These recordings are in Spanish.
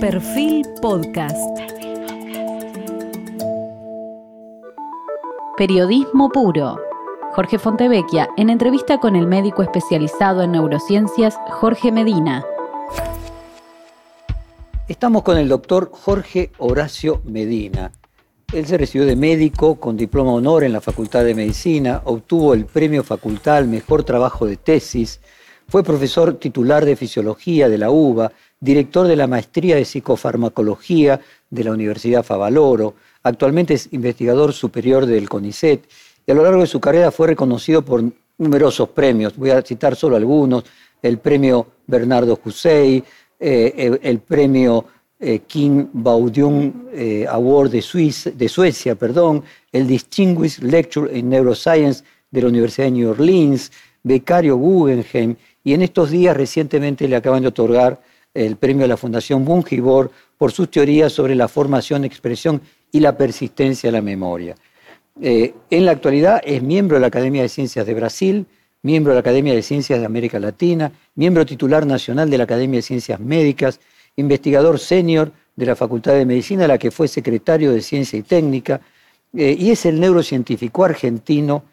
Perfil Podcast. Periodismo puro. Jorge Fontevecchia en entrevista con el médico especializado en neurociencias Jorge Medina. Estamos con el doctor Jorge Horacio Medina. Él se recibió de médico con diploma honor en la Facultad de Medicina, obtuvo el premio facultad al mejor trabajo de tesis, fue profesor titular de fisiología de la UBA, director de la maestría de psicofarmacología de la Universidad Favaloro, actualmente es investigador superior del CONICET y a lo largo de su carrera fue reconocido por numerosos premios. Voy a citar solo algunos, el premio Bernardo Husey, eh, el, premio eh, King Baudium eh, Award de, de Suecia, perdón, el Distinguished Lecture in Neuroscience de la Universidad de New Orleans, becario Guggenheim, y en estos días recientemente le acaban de otorgar el premio a la Fundación Bungibor por sus teorías sobre la formación, expresión y la persistencia de la memoria. en la actualidad es miembro de la Academia de Ciencias de Brasil, miembro de la Academia de Ciencias de América Latina, miembro titular nacional de la Academia de Ciencias Médicas, investigador senior de la Facultad de Medicina, la que fue secretario de Ciencia y Técnica, eh, y es el neurocientífico argentino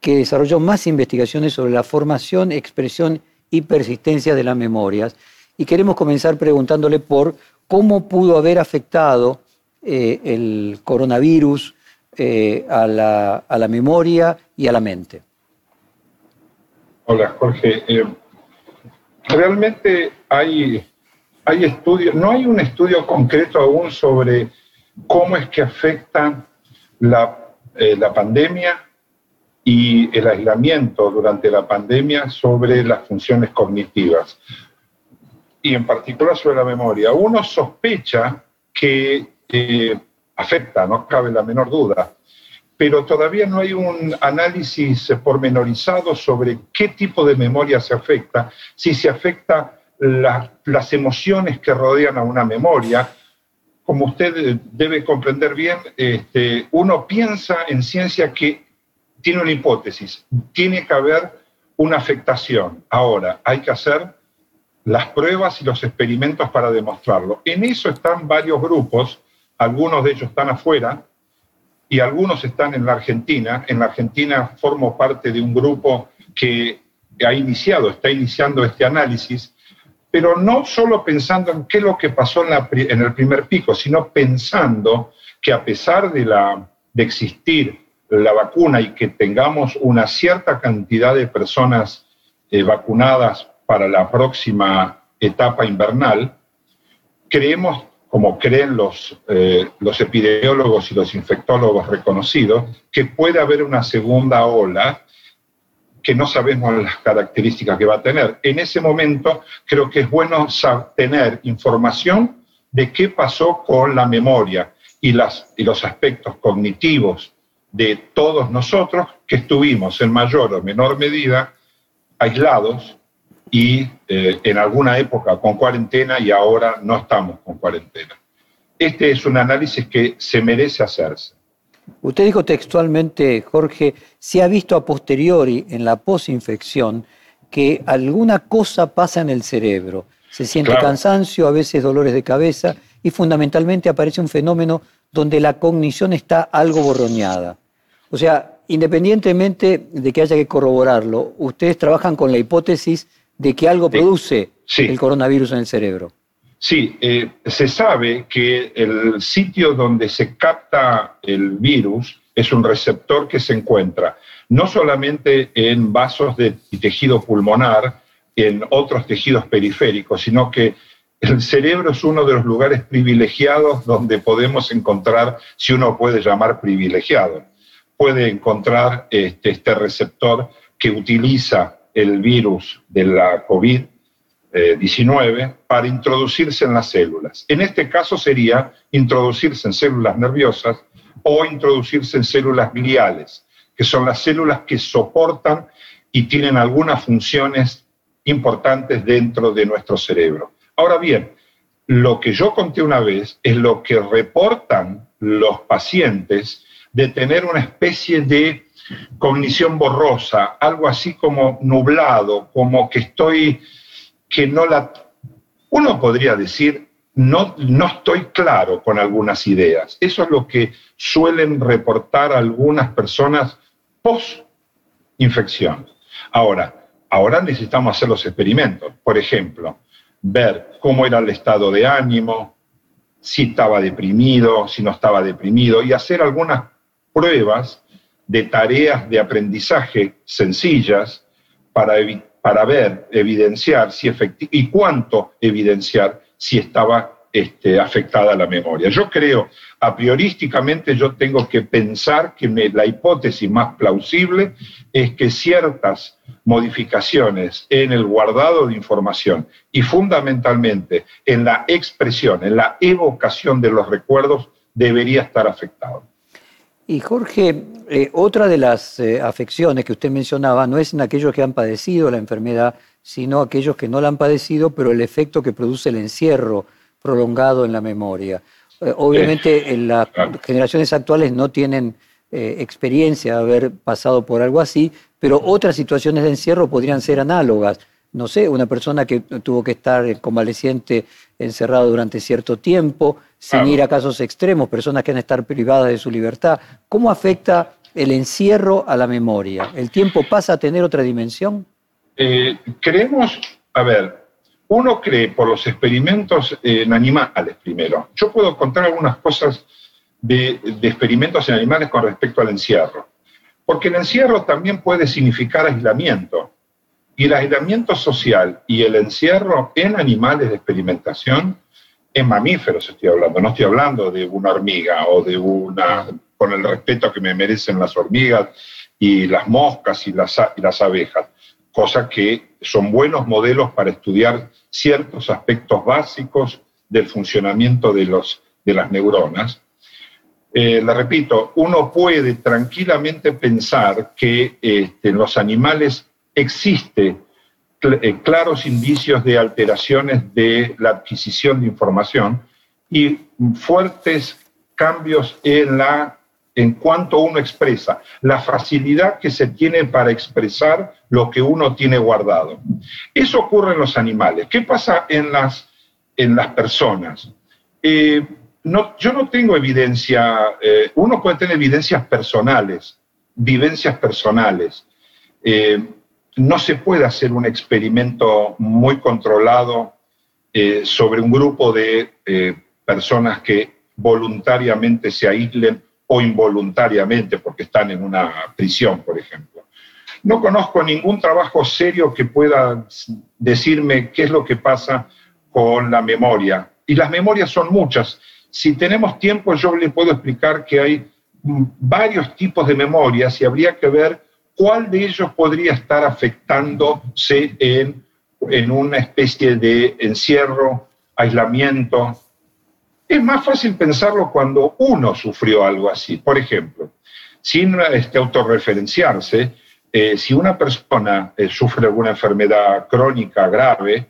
que desarrolló más investigaciones sobre la formación, expresión y persistencia de las memorias. Y queremos comenzar preguntándole por cómo pudo haber afectado eh, el coronavirus eh, a la memoria y a la mente. Hola, Jorge. Eh, realmente hay, hay estudios, no hay un estudio concreto aún sobre cómo es que afecta la, la pandemia y el aislamiento durante la pandemia sobre las funciones cognitivas y en particular sobre la memoria. Uno sospecha que eh, afecta, no cabe la menor duda, pero todavía no hay un análisis pormenorizado sobre qué tipo de memoria se afecta, si se afecta las emociones que rodean a una memoria. Como usted debe comprender bien, este, uno piensa en ciencia que tiene una hipótesis, tiene que haber una afectación. Ahora, hay que hacer las pruebas y los experimentos para demostrarlo. En eso están varios grupos, algunos de ellos están afuera, y algunos están en la Argentina. En la Argentina formo parte de un grupo que ha iniciado, está iniciando este análisis, pero no solo pensando en qué es lo que pasó en, el primer pico, sino pensando que a pesar de, la, de existir la vacuna y que tengamos una cierta cantidad de personas eh, vacunadas para la próxima etapa invernal, creemos como creen los, eh, los epidemiólogos y los infectólogos reconocidos, que puede haber una segunda ola que no sabemos las características que va a tener. En ese momento creo que es bueno tener información de qué pasó con la memoria y, las, y los aspectos cognitivos de todos nosotros que estuvimos en mayor o menor medida aislados y eh, en alguna época con cuarentena y ahora no estamos con cuarentena. Este es un análisis que se merece hacerse. Usted dijo textualmente, Jorge, se ha visto a posteriori en la posinfección que alguna cosa pasa en el cerebro. Se siente cansancio, a veces dolores de cabeza y fundamentalmente aparece un fenómeno donde la cognición está algo borroñada. O sea, independientemente de que haya que corroborarlo, ustedes trabajan con la hipótesis de que algo produce el coronavirus en el cerebro. Sí, eh, se sabe que el sitio donde se capta el virus es un receptor que se encuentra no solamente en vasos de tejido pulmonar, en otros tejidos periféricos, sino que el cerebro es uno de los lugares privilegiados donde podemos encontrar, si uno puede llamar privilegiado, puede encontrar este, este receptor que utiliza el virus de la COVID-19 para introducirse en las células. En este caso sería introducirse en células nerviosas o introducirse en células gliales, que son las células que soportan y tienen algunas funciones importantes dentro de nuestro cerebro. Ahora bien, lo que yo conté una vez es lo que reportan los pacientes de tener una especie de cognición borrosa, algo así como nublado, como que estoy, que no la... Uno podría decir no, no estoy claro con algunas ideas. Eso es lo que suelen reportar algunas personas post-infección. Ahora, ahora necesitamos hacer los experimentos. Por ejemplo, ver cómo era el estado de ánimo, si estaba deprimido, si no estaba deprimido, y hacer algunas pruebas de tareas de aprendizaje sencillas para, para ver, evidenciar si y cuánto evidenciar si estaba este, afectada la memoria. Yo creo, a priorísticamente yo tengo que pensar que la hipótesis más plausible es que ciertas modificaciones en el guardado de información y fundamentalmente en la expresión, en la evocación de los recuerdos, debería estar afectado. Y Jorge, eh, otra de las eh, afecciones que usted mencionaba no es en aquellos que han padecido la enfermedad, sino aquellos que no la han padecido, pero el efecto que produce el encierro prolongado en la memoria. Eh, obviamente en las generaciones actuales no tienen experiencia de haber pasado por algo así, pero otras situaciones de encierro podrían ser análogas. No sé, una persona que tuvo que estar convaleciente encerrado durante cierto tiempo, sin ir a casos extremos, personas que han estar privadas de su libertad. ¿Cómo afecta el encierro a la memoria? ¿El tiempo pasa a tener otra dimensión? Eh, creemos, a ver, uno cree por los experimentos en animales primero. Yo puedo contar algunas cosas de, experimentos en animales con respecto al encierro. Porque el encierro también puede significar aislamiento. Y el aislamiento social y el encierro en animales de experimentación, en mamíferos estoy hablando, no estoy hablando de una hormiga o de una, con el respeto que me merecen las hormigas y las moscas y las, y las abejas cosa que son buenos modelos para estudiar ciertos aspectos básicos del funcionamiento de, los, de las neuronas. Eh, le repito, uno puede tranquilamente pensar que este, en los animales existe claros indicios de alteraciones de la adquisición de información y fuertes cambios en la en cuanto uno expresa, la facilidad que se tiene para expresar lo que uno tiene guardado. Eso ocurre en los animales. ¿Qué pasa en las, en las personas? Eh, no, yo no tengo evidencia, eh, uno puede tener evidencias personales, vivencias personales. Eh, no se puede hacer un experimento muy controlado sobre un grupo de personas que voluntariamente se aíslen o involuntariamente porque están en una prisión, por ejemplo. No conozco ningún trabajo serio que pueda decirme qué es lo que pasa con la memoria. Y las memorias son muchas. Si tenemos tiempo, yo le puedo explicar que hay varios tipos de memorias y habría que ver cuál de ellos podría estar afectándose en, una especie de encierro, aislamiento, es más fácil pensarlo cuando uno sufrió algo así. Por ejemplo, sin este, autorreferenciarse, eh, si una persona eh, sufre alguna enfermedad crónica grave,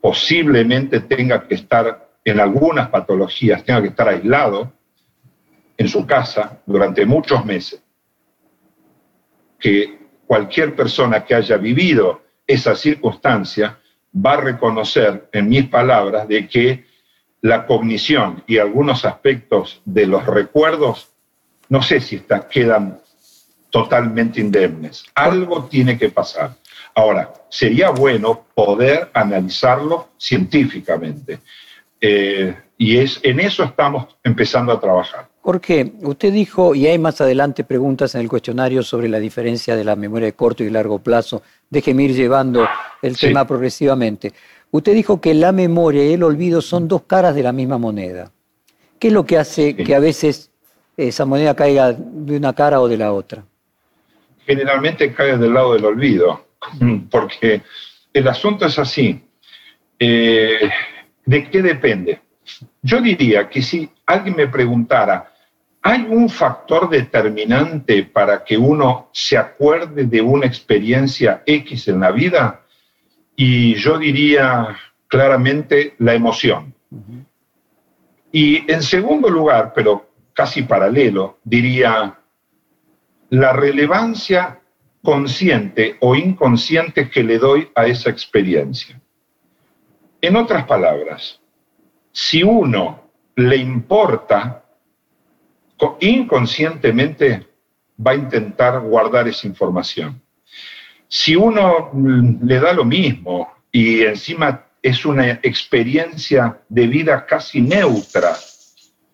posiblemente tenga que estar en algunas patologías, tenga que estar aislado en su casa durante muchos meses. Que cualquier persona que haya vivido esa circunstancia va a reconocer en mis palabras de que la cognición y algunos aspectos de los recuerdos, no sé si quedan totalmente indemnes. Algo tiene que pasar. Ahora, sería bueno poder analizarlo científicamente. Eh, y es, en eso estamos empezando a trabajar. Jorge, usted dijo, y hay más adelante preguntas en el cuestionario sobre la diferencia de la memoria de corto y largo plazo. Déjeme ir llevando el tema progresivamente. Usted dijo que la memoria y el olvido son dos caras de la misma moneda. ¿Qué es lo que hace que a veces esa moneda caiga de una cara o de la otra? Generalmente cae del lado del olvido, porque el asunto es así. Eh, ¿De qué depende? Yo diría que si alguien me preguntara, ¿hay un factor determinante para que uno se acuerde de una experiencia X en la vida? y yo diría claramente la emoción. Y en segundo lugar, pero casi paralelo, diría la relevancia consciente o inconsciente que le doy a esa experiencia. En otras palabras, si uno le importa, inconscientemente va a intentar guardar esa información. Si uno mm, le da lo mismo y encima es una experiencia de vida casi neutra,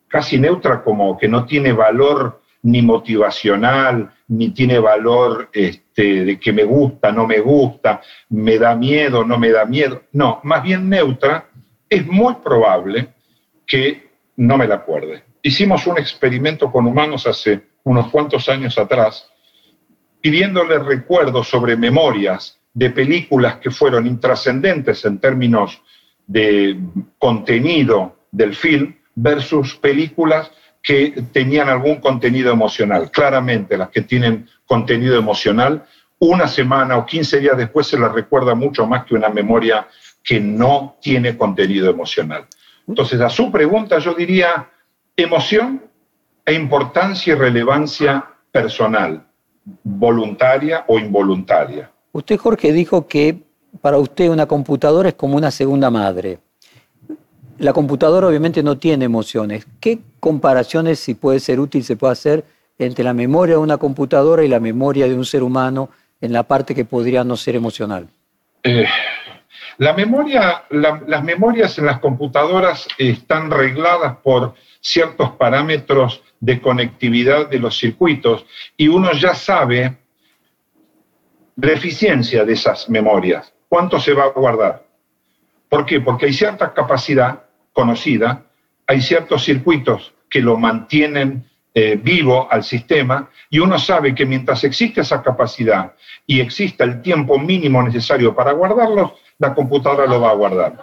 casi neutra como que no tiene valor ni motivacional, ni tiene valor este, de que me gusta, no me gusta, me da miedo, no me da miedo. No, más bien neutra, es muy probable que no me la acuerde. Hicimos un experimento con humanos hace unos cuantos años atrás, pidiéndole recuerdos sobre memorias de películas que fueron intrascendentes en términos de contenido del film versus películas que tenían algún contenido emocional. Claramente, las que tienen contenido emocional, una semana o 15 días después se las recuerda mucho más que una memoria que no tiene contenido emocional. Entonces, a su pregunta yo diría emoción e importancia y relevancia personal, voluntaria o involuntaria. Usted, Jorge, dijo que para usted una computadora es como una segunda madre. La computadora obviamente no tiene emociones. ¿Qué comparaciones, si puede ser útil, se puede hacer entre la memoria de una computadora y la memoria de un ser humano en la parte que podría no ser emocional? Eh, la memoria, las memorias en las computadoras están regladas por ciertos parámetros de conectividad de los circuitos y uno ya sabe la eficiencia de esas memorias, cuánto se va a guardar. ¿Por qué? Porque hay cierta capacidad conocida, hay ciertos circuitos que lo mantienen eh, vivo al sistema y uno sabe que mientras existe esa capacidad y exista el tiempo mínimo necesario para guardarlos, la computadora lo va a guardar.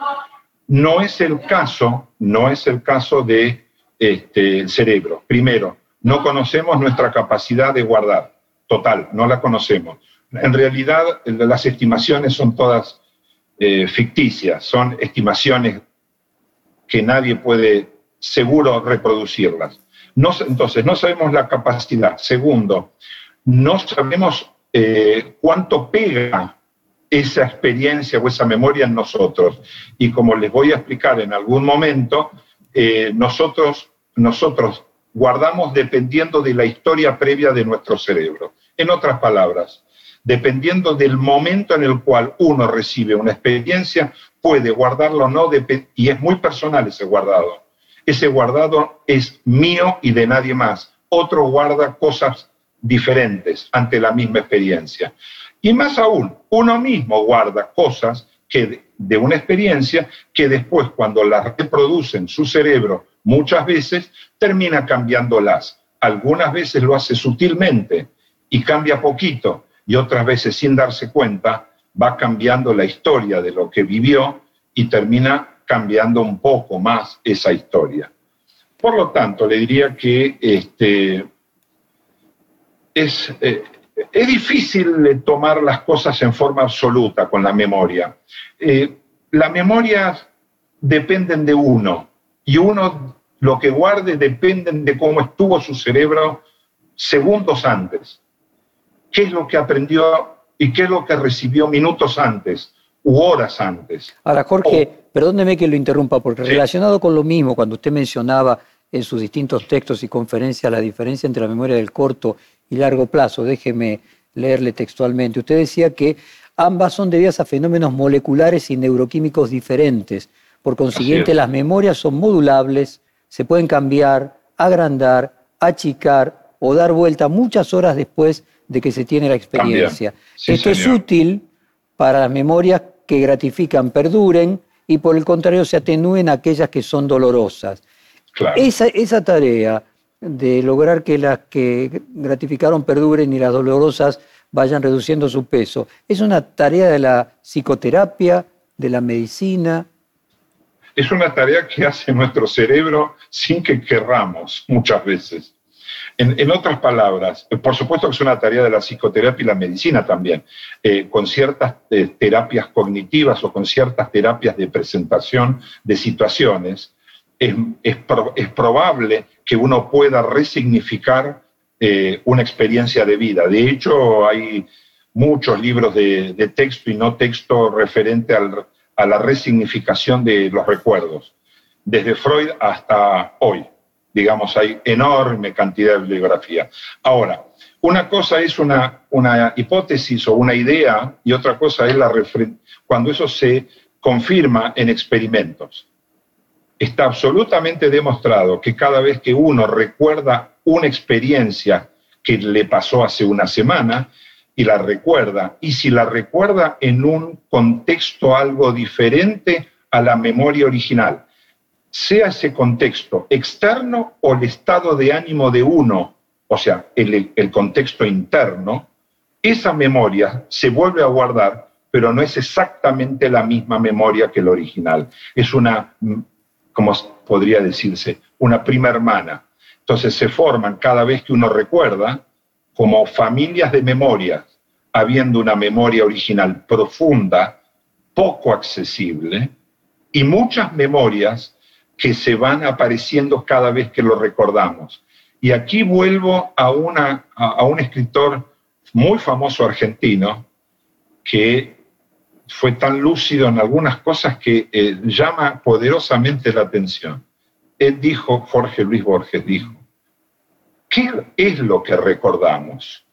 No es el caso, no es el caso de este, el cerebro. Primero, no conocemos nuestra capacidad de guardar, total, no la conocemos. En realidad, las estimaciones son todas eh, ficticias, son estimaciones que nadie puede seguro reproducirlas. Entonces, no sabemos la capacidad. Segundo, no sabemos eh, cuánto pega esa experiencia o esa memoria en nosotros. Y como les voy a explicar en algún momento, eh, nosotros, nosotros guardamos dependiendo de la historia previa de nuestro cerebro. En otras palabras, dependiendo del momento en el cual uno recibe una experiencia, puede guardarlo o no, y es muy personal ese guardado. Ese guardado es mío y de nadie más. Otro guarda cosas diferentes ante la misma experiencia. Y más aún, uno mismo guarda cosas que de una experiencia que después cuando las reproduce en su cerebro muchas veces, termina cambiándolas. Algunas veces lo hace sutilmente y cambia poquito, y otras veces sin darse cuenta va cambiando la historia de lo que vivió y termina cambiando un poco más esa historia. Por lo tanto, le diría que este, es, eh, es difícil tomar las cosas en forma absoluta con la memoria. Eh, las memorias dependen de uno y uno lo que guarde dependen de cómo estuvo su cerebro segundos antes. ¿Qué es lo que aprendió y qué es lo que recibió minutos antes u horas antes? Ahora, Jorge, perdóneme que lo interrumpa, porque relacionado con lo mismo, cuando usted mencionaba en sus distintos textos y conferencias la diferencia entre la memoria del corto y largo plazo. Déjeme leerle textualmente. Usted decía que ambas son debidas a fenómenos moleculares y neuroquímicos diferentes. Por consiguiente, las memorias son modulables, se pueden cambiar, agrandar, achicar o dar vuelta muchas horas después de que se tiene la experiencia. Esto es útil para las memorias que gratifican, perduren y por el contrario se atenúen aquellas que son dolorosas. Esa, esa tarea de lograr que las que gratificaron perduren y las dolorosas vayan reduciendo su peso. Es una tarea de la psicoterapia, de la medicina. Es una tarea que hace nuestro cerebro sin que querramos muchas veces. En, otras palabras, por supuesto que es una tarea de la psicoterapia y la medicina también, eh, con ciertas eh, terapias cognitivas o con ciertas terapias de presentación de situaciones, es, es, probable que uno pueda resignificar eh, una experiencia de vida. De hecho, hay muchos libros de, texto y no texto referente a la resignificación de los recuerdos. desde Freud hasta hoy. Digamos, hay enorme cantidad de bibliografía. Ahora, una cosa es una, una hipótesis o una idea y otra cosa es la cuando eso se confirma en experimentos. Está absolutamente demostrado que cada vez que uno recuerda una experiencia que le pasó hace una semana y la recuerda, y si la recuerda en un contexto algo diferente a la memoria original, sea ese contexto externo o el estado de ánimo de uno, o sea, el, el contexto interno, esa memoria se vuelve a guardar, pero no es exactamente la misma memoria que el original. Es una, como podría decirse, una prima hermana. Entonces se forman cada vez que uno recuerda como familias de memorias, habiendo una memoria original profunda, poco accesible, y muchas memorias que se van apareciendo cada vez que lo recordamos. Y aquí vuelvo a, un escritor muy famoso argentino que fue tan lúcido en algunas cosas que eh, llama poderosamente la atención. Él dijo, Jorge Luis Borges dijo, ¿qué es lo que recordamos?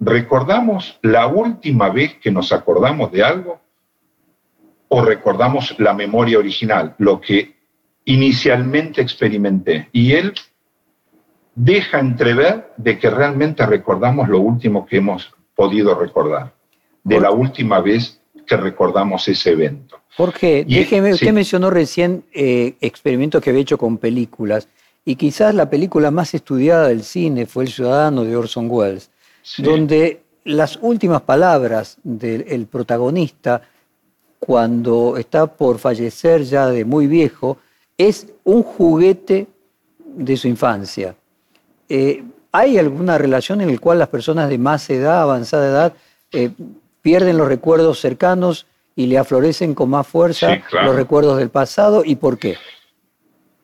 ¿Recordamos la última vez que nos acordamos de algo? ¿O recordamos la memoria original, lo que inicialmente experimenté. Y él deja entrever de que realmente recordamos lo último que hemos podido recordar, de la última vez que recordamos ese evento. Jorge, déjeme, usted mencionó recién eh, experimentos que había hecho con películas, y quizás la película más estudiada del cine fue El Ciudadano de Orson Welles, donde las últimas palabras del protagonista, cuando está por fallecer ya de muy viejo, es un juguete de su infancia. Eh, ¿Hay alguna relación en la cual las personas de más edad, avanzada edad, eh, pierden los recuerdos cercanos y le aflorecen con más fuerza los recuerdos del pasado? ¿Y por qué?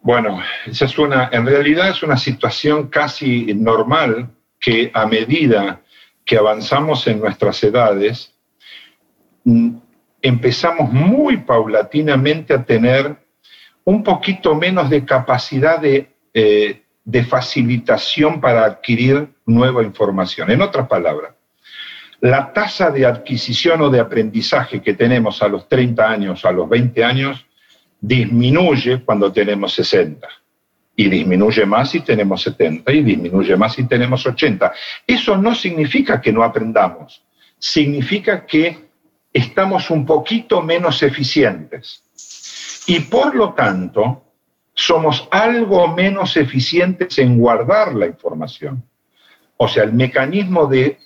Bueno, esa es una, en realidad es una situación casi normal que a medida que avanzamos en nuestras edades, mm, empezamos muy paulatinamente a tener un poquito menos de capacidad eh, de, facilitación para adquirir nueva información. En otras palabras, la tasa de adquisición o de aprendizaje que tenemos a los 30 años, a los 20 años, disminuye cuando tenemos 60 y disminuye más si tenemos 70 y disminuye más si tenemos 80. Eso no significa que no aprendamos, significa que estamos un poquito menos eficientes y por lo tanto somos algo menos eficientes en guardar la información. O sea, el mecanismo de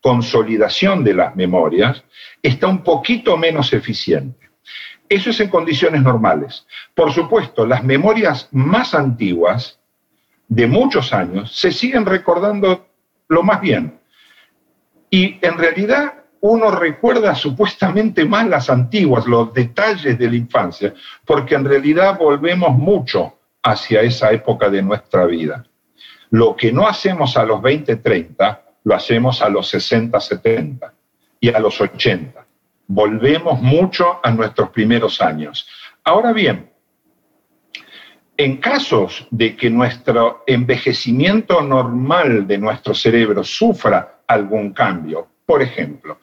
consolidación de las memorias está un poquito menos eficiente. Eso es en condiciones normales. Por supuesto, las memorias más antiguas, de muchos años, se siguen recordando lo más bien. Y en realidad uno recuerda supuestamente más las antiguas, los detalles de la infancia, porque en realidad volvemos mucho hacia esa época de nuestra vida. Lo que no hacemos a los 20, 30, lo hacemos a los 60, 70 y a los 80. Volvemos mucho a nuestros primeros años. Ahora bien, en casos de que nuestro envejecimiento normal de nuestro cerebro sufra algún cambio, por ejemplo,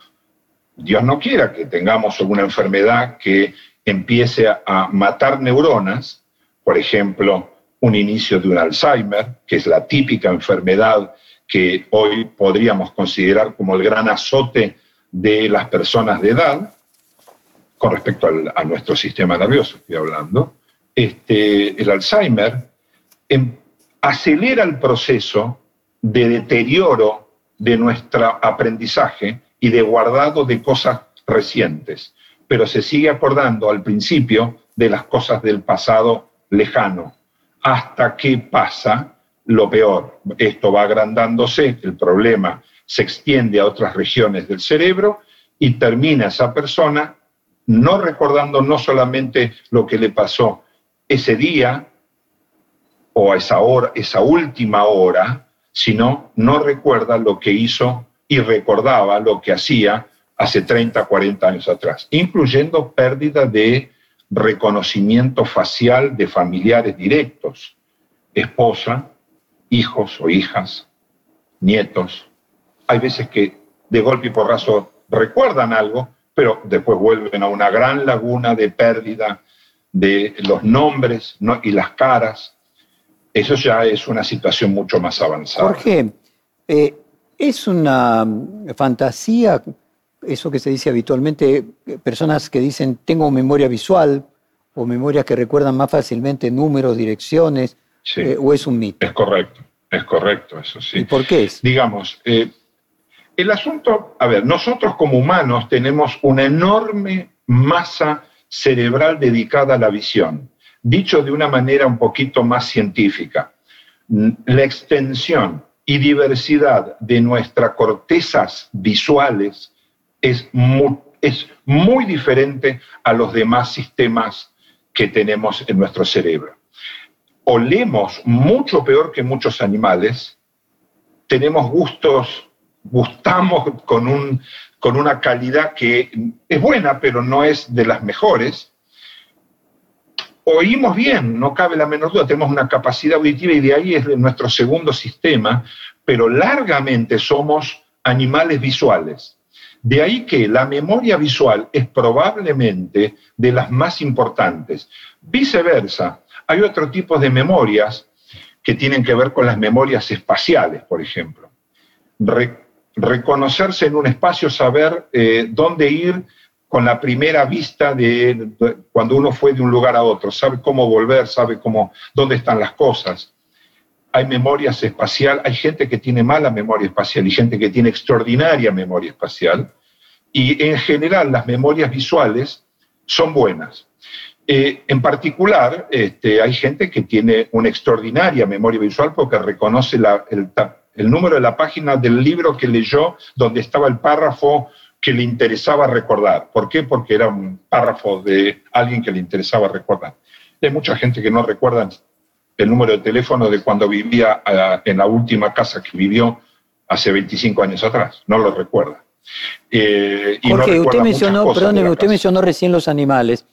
Dios no quiera que tengamos alguna enfermedad que empiece a matar neuronas, por ejemplo, un inicio de un Alzheimer, que es la típica enfermedad que hoy podríamos considerar como el gran azote de las personas de edad, con respecto a nuestro sistema nervioso, estoy hablando, este, el Alzheimer em, acelera el proceso de deterioro de nuestro aprendizaje y de guardado de cosas recientes, pero se sigue acordando al principio de las cosas del pasado lejano, hasta que pasa lo peor. Esto va agrandándose, el problema se extiende a otras regiones del cerebro y termina esa persona no recordando no solamente lo que le pasó ese día o a esa hora, esa última hora, sino no recuerda lo que hizo y recordaba lo que hacía hace 30, 40 años atrás, incluyendo pérdida de reconocimiento facial de familiares directos, esposa, hijos o hijas, nietos. Hay veces que de golpe y porrazo recuerdan algo, pero después vuelven a una gran laguna de pérdida de los nombres y las caras. Eso ya es una situación mucho más avanzada. Jorge, eh, es una fantasía, eso que se dice habitualmente, personas que dicen tengo memoria visual o memorias que recuerdan más fácilmente números, direcciones, eh, o es un mito. Es correcto, es correcto, eso sí. ¿Y por qué es? Digamos, eh, el asunto, a ver, nosotros como humanos tenemos una enorme masa cerebral dedicada a la visión. Dicho de una manera un poquito más científica, la extensión y diversidad de nuestras cortezas visuales es muy, diferente a los demás sistemas que tenemos en nuestro cerebro. Olemos mucho peor que muchos animales, tenemos gustos, gustamos con un con una calidad que es buena, pero no es de las mejores. Oímos bien, no cabe la menor duda, tenemos una capacidad auditiva y de ahí es nuestro segundo sistema, pero largamente somos animales visuales. De ahí que la memoria visual es probablemente de las más importantes. Viceversa, hay otro tipo de memorias que tienen que ver con las memorias espaciales, por ejemplo reconocerse en un espacio, saber eh, dónde ir con la primera vista de, cuando uno fue de un lugar a otro, sabe cómo volver, sabe cómo, dónde están las cosas. Hay memorias espacial, hay gente que tiene mala memoria espacial y gente que tiene extraordinaria memoria espacial. Y en general las memorias visuales son buenas. Eh, en particular, este, hay gente que tiene una extraordinaria memoria visual porque reconoce la, el, el número de la página del libro que leyó donde estaba el párrafo que le interesaba recordar. ¿Por qué? Porque era un párrafo de alguien que le interesaba recordar. Hay mucha gente que no recuerda el número de teléfono de cuando vivía ah, en la última casa que vivió hace 25 años atrás, no lo recuerda. Eh, Jorge, usted mencionó, perdóneme, usted mencionó recién los animales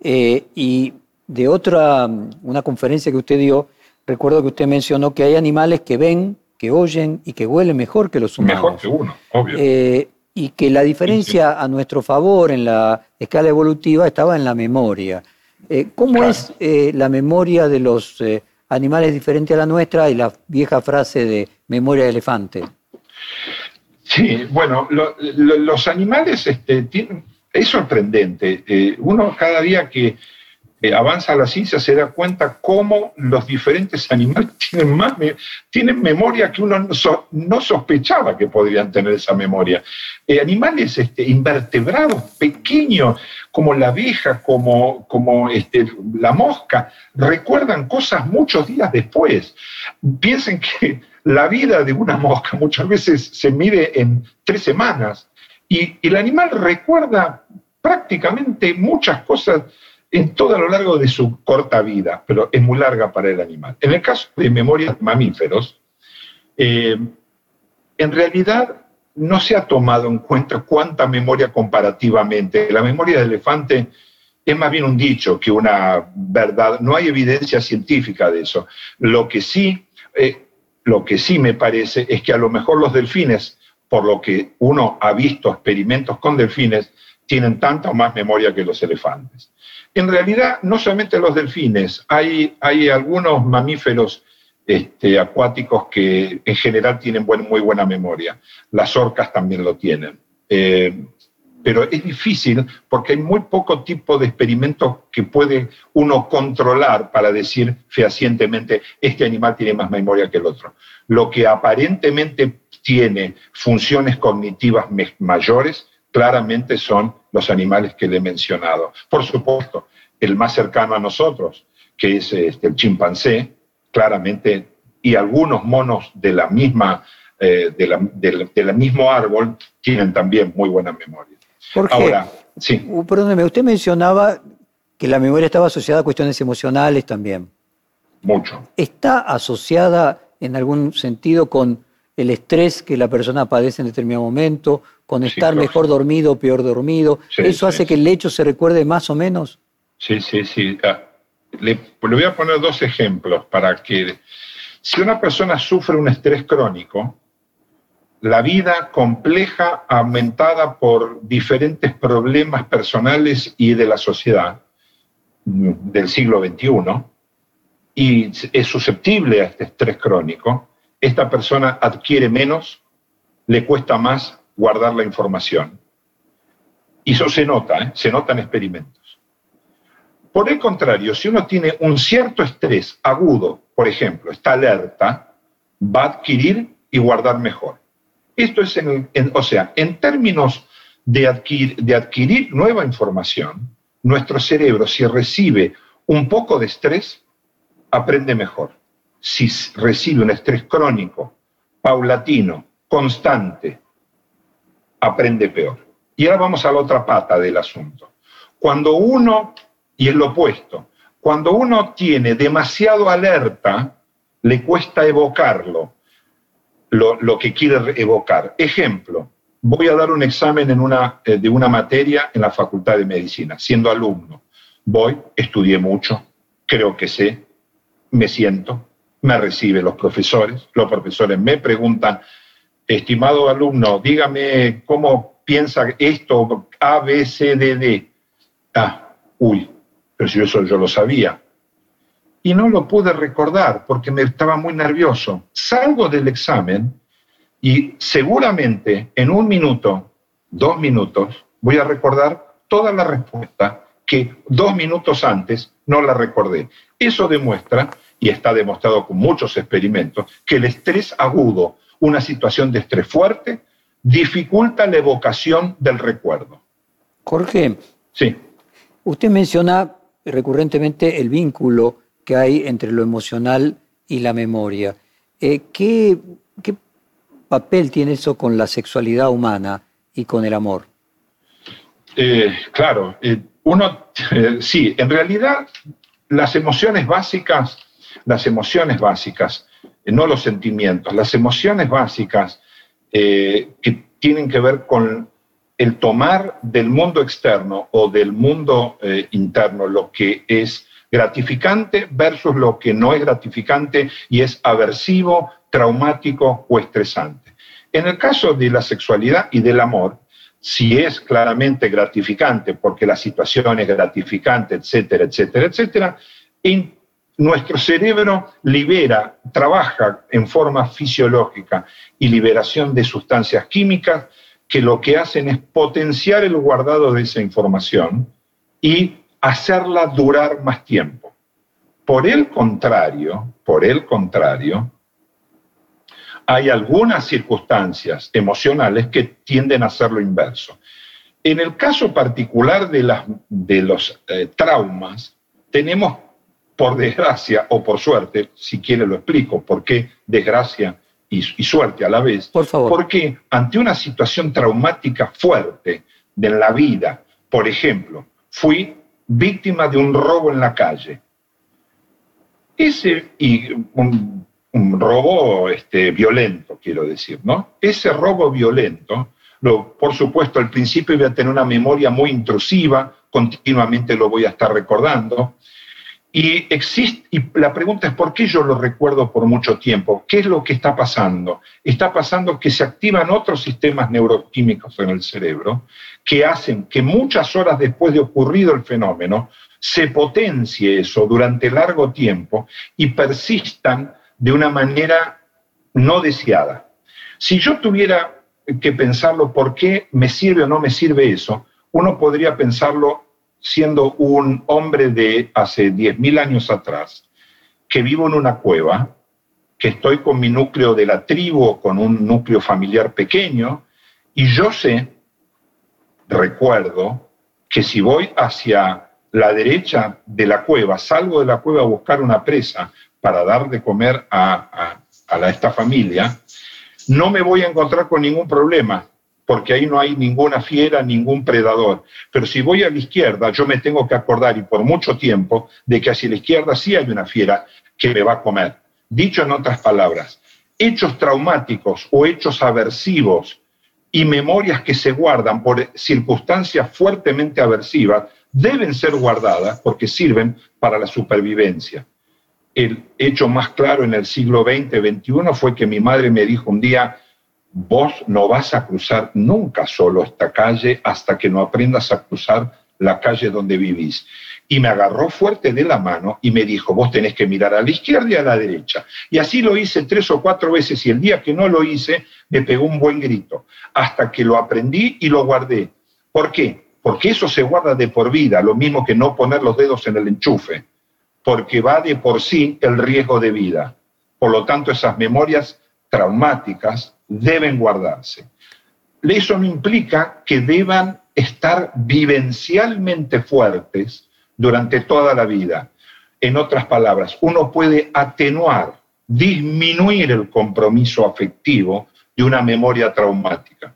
eh, y de otra, una conferencia que usted dio, recuerdo que usted mencionó que hay animales que ven que oyen y que huelen mejor que los humanos. Mejor que uno, obvio. Eh, y que la diferencia a nuestro favor en la escala evolutiva estaba en la memoria. Eh, ¿Cómo es eh, la memoria de los animales diferente a la nuestra y la vieja frase de memoria de elefante? Sí, bueno, los animales este, es sorprendente. uno cada día que eh, avanza la ciencia se da cuenta cómo los diferentes animales tienen, más tienen memoria que uno no, sospechaba que podrían tener esa memoria. Eh, animales este, invertebrados, pequeños, como la abeja, como, como este, la mosca, recuerdan cosas muchos días después. Piensen que la vida de una mosca muchas veces se mide en tres semanas y el animal recuerda prácticamente muchas cosas en todo a lo largo de su corta vida, pero es muy larga para el animal. En el caso de memorias de mamíferos, eh, en realidad no se ha tomado en cuenta cuánta memoria comparativamente. La memoria del elefante es más bien un dicho que una verdad. No hay evidencia científica de eso. Lo que sí, eh, lo que sí me parece es que a lo mejor los delfines, por lo que uno ha visto experimentos con delfines, tienen tanta o más memoria que los elefantes. En realidad, no solamente los delfines, hay, algunos mamíferos este, acuáticos que en general tienen muy buena memoria. Las orcas también lo tienen. Eh, pero es difícil porque hay muy poco tipo de experimentos que puede uno controlar para decir fehacientemente este animal tiene más memoria que el otro. Lo que aparentemente tiene funciones cognitivas mayores claramente son los animales que le he mencionado. Por supuesto, el más cercano a nosotros, que es este, el chimpancé, claramente, y algunos monos de la misma, eh, del mismo árbol tienen también muy buena memoria. Jorge, Ahora, sí. Uh, perdóneme, usted mencionaba que la memoria estaba asociada a cuestiones emocionales también. Mucho. ¿Está asociada en algún sentido con el estrés que la persona padece en determinado momento, con estar mejor dormido o peor dormido. ¿Eso hace que el hecho se recuerde más o menos? Sí, sí, sí. Ah, le, voy a poner dos ejemplos para que... Si una persona sufre un estrés crónico, la vida compleja, aumentada por diferentes problemas personales y de la sociedad del siglo XXI, y es susceptible a este estrés crónico, esta persona adquiere menos, le cuesta más guardar la información. Y eso se nota, ¿eh? se nota en experimentos. Por el contrario, si uno tiene un cierto estrés agudo, por ejemplo, está alerta, va a adquirir y guardar mejor. Esto es, en, o sea, en términos de adquirir, de adquirir nueva información, nuestro cerebro, si recibe un poco de estrés, aprende mejor. Si recibe un estrés crónico, paulatino, constante, aprende peor. Y ahora vamos a la otra pata del asunto. Cuando uno, y es lo opuesto, cuando uno tiene demasiado alerta, le cuesta evocarlo, lo, que quiere evocar. Ejemplo, voy a dar un examen en una, eh, de una materia en la Facultad de Medicina, siendo alumno. Voy, estudié mucho, creo que sé, me siento, me reciben los profesores, los profesores me preguntan, estimado alumno, dígame cómo piensa esto A, B, C, D, D. Ah, uy, pero si eso yo lo sabía. Y no lo pude recordar porque me estaba muy nervioso. Salgo del examen y seguramente en un minuto, dos minutos, voy a recordar toda la respuesta que dos minutos antes no la recordé. Eso demuestra, y está demostrado con muchos experimentos, que el estrés agudo, una situación de estrés fuerte, dificulta la evocación del recuerdo. Jorge. Sí. Usted menciona recurrentemente el vínculo que hay entre lo emocional y la memoria. Eh, ¿qué, papel tiene eso con la sexualidad humana y con el amor? Eh, claro, eh, uno, sí, en realidad las emociones básicas, las emociones básicas, no los sentimientos, las emociones básicas que tienen que ver con el tomar del mundo externo o del mundo eh, interno lo que es gratificante versus lo que no es gratificante y es aversivo, traumático o estresante. En el caso de la sexualidad y del amor, si es claramente gratificante porque la situación es gratificante, etcétera, etcétera, etcétera, nuestro cerebro libera, trabaja en forma fisiológica y liberación de sustancias químicas que lo que hacen es potenciar el guardado de esa información y hacerla durar más tiempo. Por el contrario, por el contrario, hay algunas circunstancias emocionales que tienden a hacer lo inverso. En el caso particular de, las, de los eh, traumas, tenemos por desgracia o por suerte, si quiere lo explico, por qué desgracia y, suerte a la vez, por favor. porque ante una situación traumática fuerte de la vida, por ejemplo, fui víctima de un robo en la calle. Ese, y un, robo este, violento, quiero decir, ¿no? Ese robo violento, lo, por supuesto, al principio voy a tener una memoria muy intrusiva, continuamente lo voy a estar recordando, y, existe, y la pregunta es, ¿por qué yo lo recuerdo por mucho tiempo? ¿Qué es lo que está pasando? Está pasando que se activan otros sistemas neuroquímicos en el cerebro que hacen que muchas horas después de ocurrido el fenómeno se potencie eso durante largo tiempo y persistan de una manera no deseada. Si yo tuviera que pensarlo, ¿por qué me sirve o no me sirve eso? Uno podría pensarlo siendo un hombre de hace 10.000 años atrás, que vivo en una cueva, que estoy con mi núcleo de la tribu, con un núcleo familiar pequeño, y yo sé, recuerdo, que si voy hacia la derecha de la cueva, salgo de la cueva a buscar una presa para dar de comer a, a esta familia, no me voy a encontrar con ningún problema porque ahí no hay ninguna fiera, ningún predador. Pero si voy a la izquierda, yo me tengo que acordar, y por mucho tiempo, de que hacia la izquierda sí hay una fiera que me va a comer. Dicho en otras palabras, hechos traumáticos o hechos aversivos y memorias que se guardan por circunstancias fuertemente aversivas deben ser guardadas porque sirven para la supervivencia. El hecho más claro en el siglo XX-XXI fue que mi madre me dijo un día, vos no vas a cruzar nunca solo esta calle hasta que no aprendas a cruzar la calle donde vivís. Y me agarró fuerte de la mano y me dijo, vos tenés que mirar a la izquierda y a la derecha. Y así lo hice tres o cuatro veces y el día que no lo hice me pegó un buen grito, hasta que lo aprendí y lo guardé. ¿Por qué? Porque eso se guarda de por vida, lo mismo que no poner los dedos en el enchufe, porque va de por sí el riesgo de vida. Por lo tanto, esas memorias traumáticas deben guardarse. Eso no implica que deban estar vivencialmente fuertes durante toda la vida. En otras palabras, uno puede atenuar, disminuir el compromiso afectivo de una memoria traumática,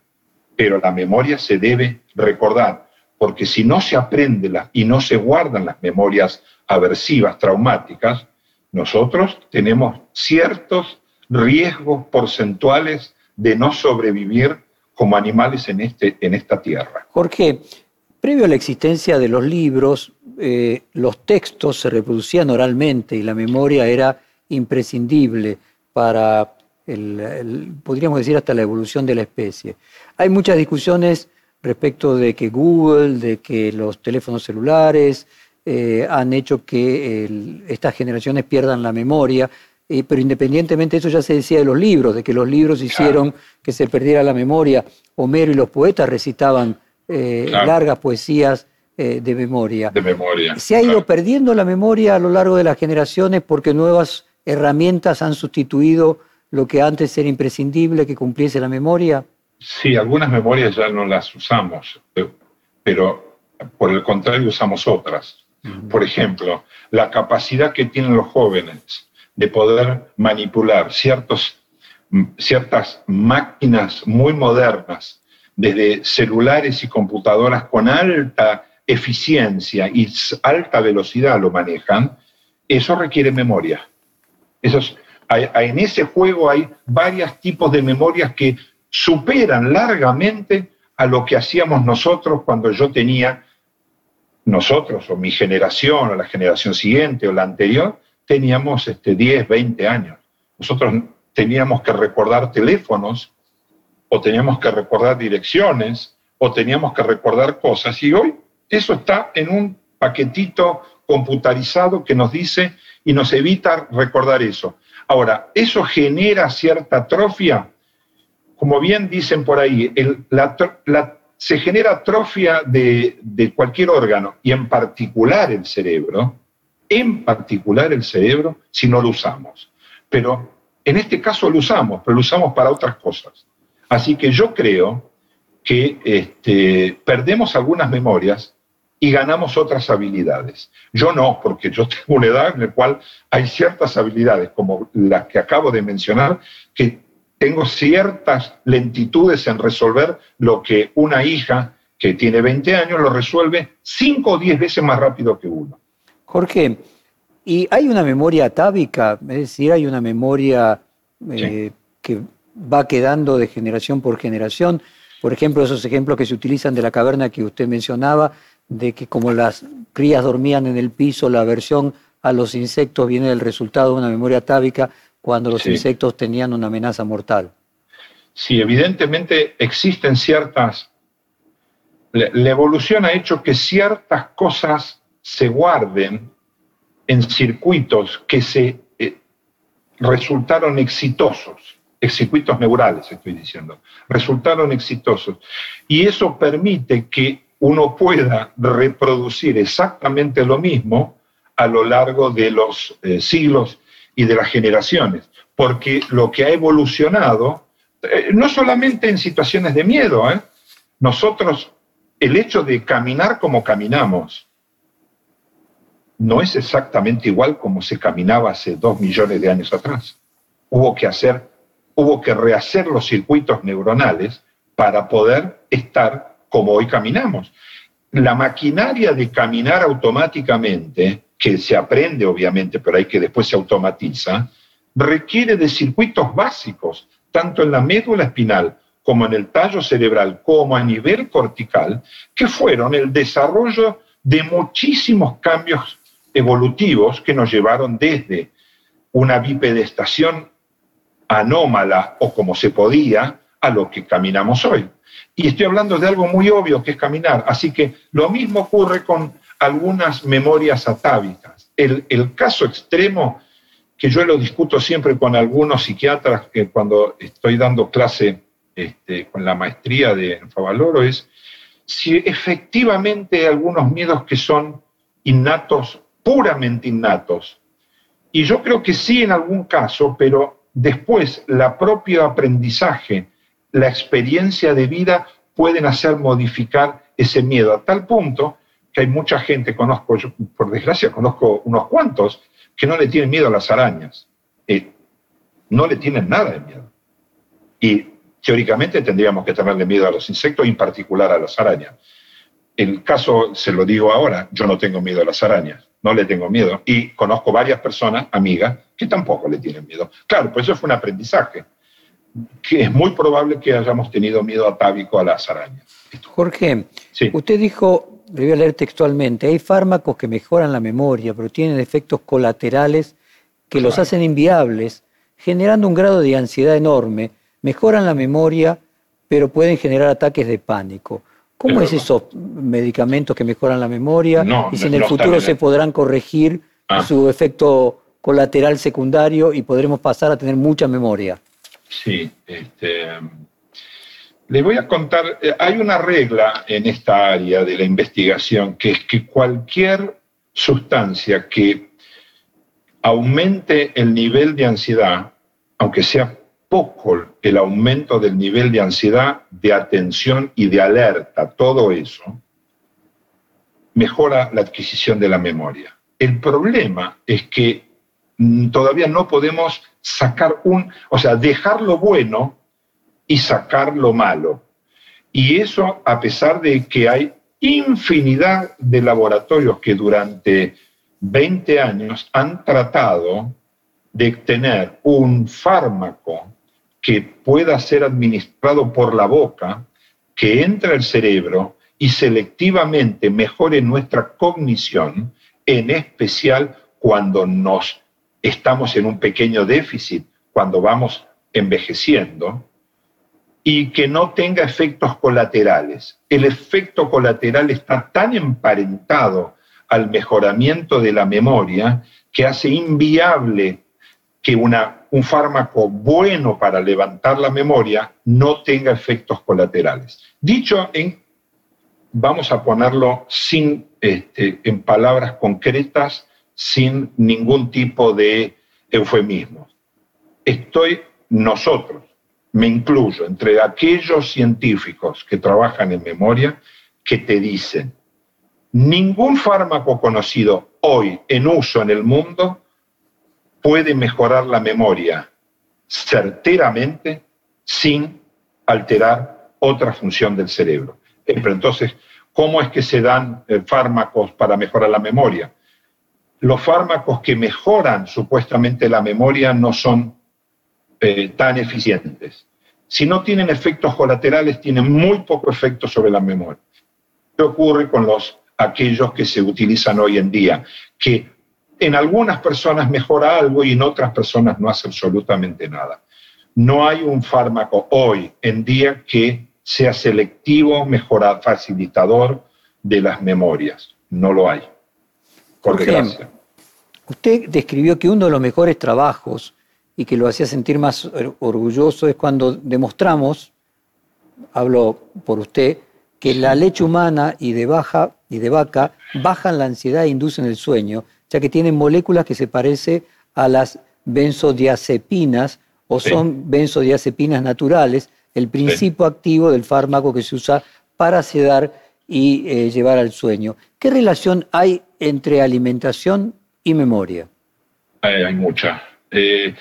pero la memoria se debe recordar, porque si no se aprende y no se guardan las memorias aversivas, traumáticas, nosotros tenemos ciertos riesgos porcentuales de no sobrevivir como animales en, este, en esta tierra. Jorge, previo a la existencia de los libros, eh, los textos se reproducían oralmente y la memoria era imprescindible para, el, podríamos decir, hasta la evolución de la especie. Hay muchas discusiones respecto de que Google, de que los teléfonos celulares eh, han hecho que estas generaciones pierdan la memoria. Eh, pero independientemente de eso ya se decía de los libros, de que los libros hicieron que se perdiera la memoria. Homero y los poetas recitaban eh, largas poesías eh, de memoria. De memoria. Se ha ido perdiendo la memoria a lo largo de las generaciones porque nuevas herramientas han sustituido lo que antes era imprescindible que cumpliese la memoria. Sí, algunas memorias ya no las usamos, pero por el contrario usamos otras. Por ejemplo, la capacidad que tienen los jóvenes de poder manipular ciertos, ciertas máquinas muy modernas, desde celulares y computadoras con alta eficiencia y alta velocidad lo manejan, eso requiere memoria. en ese juego hay varios tipos de memorias que superan largamente a lo que hacíamos nosotros cuando yo tenía, nosotros o mi generación o la generación siguiente o la anterior, teníamos este, 10, 20 años. Nosotros teníamos que recordar teléfonos, o teníamos que recordar direcciones, o teníamos que recordar cosas. Y hoy eso está en un paquetito computarizado que nos dice y nos evita recordar eso. Ahora, ¿eso genera cierta atrofia? Como bien dicen por ahí, se genera atrofia de, de cualquier órgano y en particular el cerebro, en particular el cerebro, si no lo usamos. Pero en este caso lo usamos, pero lo usamos para otras cosas. Así que yo creo que este, perdemos algunas memorias y ganamos otras habilidades. Yo no, porque yo tengo una edad en la cual hay ciertas habilidades, como las que acabo de mencionar, que tengo ciertas lentitudes en resolver lo que una hija que tiene 20 años lo resuelve 5 o 10 veces más rápido que uno. Jorge, ¿y hay una memoria atávica? Es decir, hay una memoria eh, que va quedando de generación por generación. Por ejemplo, esos ejemplos que se utilizan de la caverna que usted mencionaba, de que como las crías dormían en el piso, la aversión a los insectos viene del resultado de una memoria atávica cuando los insectos tenían una amenaza mortal. Sí, evidentemente existen ciertas... La evolución ha hecho que ciertas cosas se guarden en circuitos que se eh, resultaron exitosos, circuitos neurales estoy diciendo, resultaron exitosos. Y eso permite que uno pueda reproducir exactamente lo mismo a lo largo de los eh, siglos y de las generaciones, porque lo que ha evolucionado, eh, no solamente en situaciones de miedo, nosotros, el hecho de caminar como caminamos, no es exactamente igual como se caminaba hace dos millones de años atrás. Hubo que hacer, hubo que rehacer los circuitos neuronales para poder estar como hoy caminamos. La maquinaria de caminar automáticamente, que se aprende obviamente, pero hay que después se automatiza, requiere de circuitos básicos, tanto en la médula espinal como en el tallo cerebral, como a nivel cortical, que fueron el desarrollo de muchísimos cambios evolutivos que nos llevaron desde una bipedestación anómala o como se podía a lo que caminamos hoy. Y estoy hablando de algo muy obvio que es caminar. Así que lo mismo ocurre con algunas memorias atávicas. El, caso extremo, que yo lo discuto siempre con algunos psiquiatras que cuando estoy dando clase este, con la maestría de Favaloro, es si efectivamente algunos miedos que son innatos, puramente innatos. Y yo creo que sí en algún caso, pero después la propio aprendizaje, la experiencia de vida pueden hacer modificar ese miedo, a tal punto que hay mucha gente, conozco, por desgracia conozco unos cuantos, que no le tienen miedo a las arañas. Eh, no le tienen nada de miedo. Y teóricamente tendríamos que tenerle miedo a los insectos y en particular a las arañas. El caso, se lo digo ahora, yo no tengo miedo a las arañas, no le tengo miedo. Y conozco varias personas, amigas, que tampoco le tienen miedo. Claro, pues eso fue un aprendizaje, que es muy probable que hayamos tenido miedo atávico a las arañas. Jorge, usted dijo le voy a leer textualmente, hay fármacos que mejoran la memoria, pero tienen efectos colaterales que los hacen inviables, generando un grado de ansiedad enorme, mejoran la memoria, pero pueden generar ataques de pánico. ¿Cómo es esos medicamentos que mejoran la memoria? y si en el futuro se podrán corregir ah. su efecto colateral secundario y podremos pasar a tener mucha memoria. Sí, este, les voy a contar, eh, hay una regla en esta área de la investigación que es que cualquier sustancia que aumente el nivel de ansiedad, aunque sea poco el aumento del nivel de ansiedad, de atención y de alerta, todo eso, mejora la adquisición de la memoria. El problema es que mm, todavía no podemos sacar un, o sea, dejar lo bueno y sacar lo malo. Y eso a pesar de que hay infinidad de laboratorios que durante 20 años han tratado de tener un fármaco que pueda ser administrado por la boca, que entra al cerebro y selectivamente mejore nuestra cognición, en especial cuando nos estamos en un pequeño déficit, cuando vamos envejeciendo, y que no tenga efectos colaterales. El efecto colateral está tan emparentado al mejoramiento de la memoria que hace inviable que un fármaco bueno para levantar la memoria no tenga efectos colaterales. Dicho en, vamos a ponerlo sin, este, en palabras concretas, sin ningún tipo de eufemismo. Estoy nosotros, me incluyo entre aquellos científicos que trabajan en memoria que te dicen, ningún fármaco conocido hoy en uso en el mundo puede mejorar la memoria certeramente sin alterar otra función del cerebro. Entonces, ¿cómo es que se dan eh, fármacos para mejorar la memoria? Los fármacos que mejoran supuestamente la memoria no son eh, tan eficientes. Si no tienen efectos colaterales, tienen muy poco efecto sobre la memoria. ¿Qué ocurre con los, aquellos que se utilizan hoy en día? Que en algunas personas mejora algo y en otras personas no hace absolutamente nada. No hay un fármaco hoy en día que sea selectivo, mejora, facilitador de las memorias. No lo hay. Por desgracia. Usted describió que uno de los mejores trabajos y que lo hacía sentir más orgulloso es cuando demostramos, hablo por usted, que la leche humana y de, baja, y de vaca bajan la ansiedad e inducen el sueño, ya que tienen moléculas que se parecen a las benzodiazepinas o son benzodiazepinas naturales, el principio activo del fármaco que se usa para sedar y eh, llevar al sueño. ¿Qué relación hay entre alimentación y memoria? hay mucha. Eh,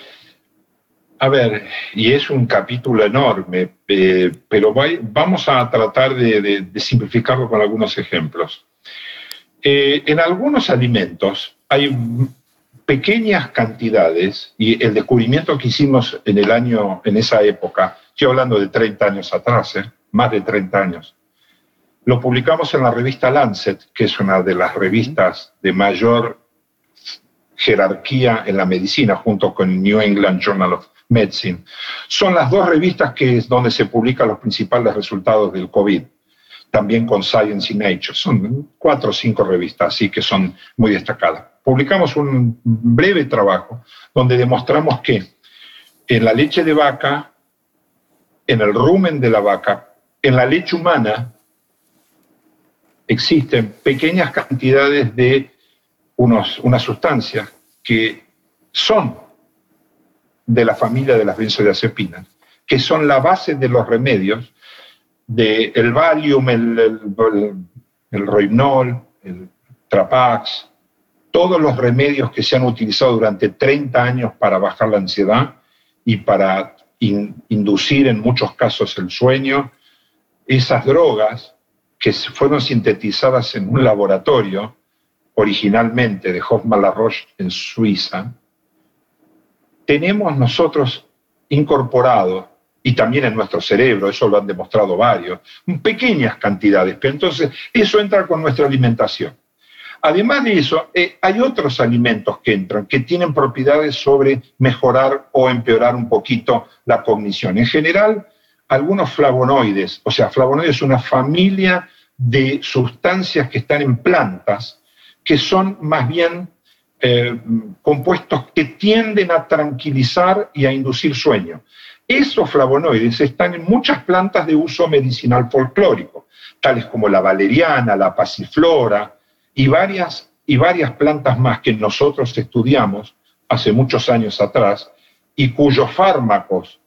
a ver, y es un capítulo enorme, eh, pero vamos a tratar de, simplificarlo con algunos ejemplos. En algunos alimentos hay pequeñas cantidades, y el descubrimiento que hicimos en el año, en esa época, estoy hablando de 30 años atrás, ¿eh? más de 30 años, lo publicamos en la revista Lancet, que es una de las revistas de mayor jerarquía en la medicina, junto con New England Journal of Medicine. Son las dos revistas que es donde se publican los principales resultados del COVID, también con Science y Nature. Son cuatro o cinco revistas, así que son muy destacadas. Publicamos un breve trabajo donde demostramos que en la leche de vaca, en el rumen de la vaca, en la leche humana, existen pequeñas cantidades de unos, unas sustancias que son de la familia de las benzodiazepinas, que son la base de los remedios del el Valium, el, el, el Rohypnol, el Trapax, todos los remedios que se han utilizado durante 30 años para bajar la ansiedad y para inducir en muchos casos el sueño, esas drogas que fueron sintetizadas en un laboratorio, originalmente de Hoffmann-La en Suiza, tenemos nosotros incorporado, y también en nuestro cerebro, eso lo han demostrado varios, pequeñas cantidades, pero entonces eso entra con nuestra alimentación. Además de eso, eh, hay otros alimentos que entran, que tienen propiedades sobre mejorar o empeorar un poquito la cognición. En general, algunos flavonoides, o sea, flavonoides es una familia de sustancias que están en plantas, que son más bien eh, compuestos que tienden a tranquilizar y a inducir sueño. Esos flavonoides están en muchas plantas de uso medicinal folclórico, tales como la valeriana, la pasiflora y varias, y varias plantas más que nosotros estudiamos hace muchos años atrás y cuyos fármacos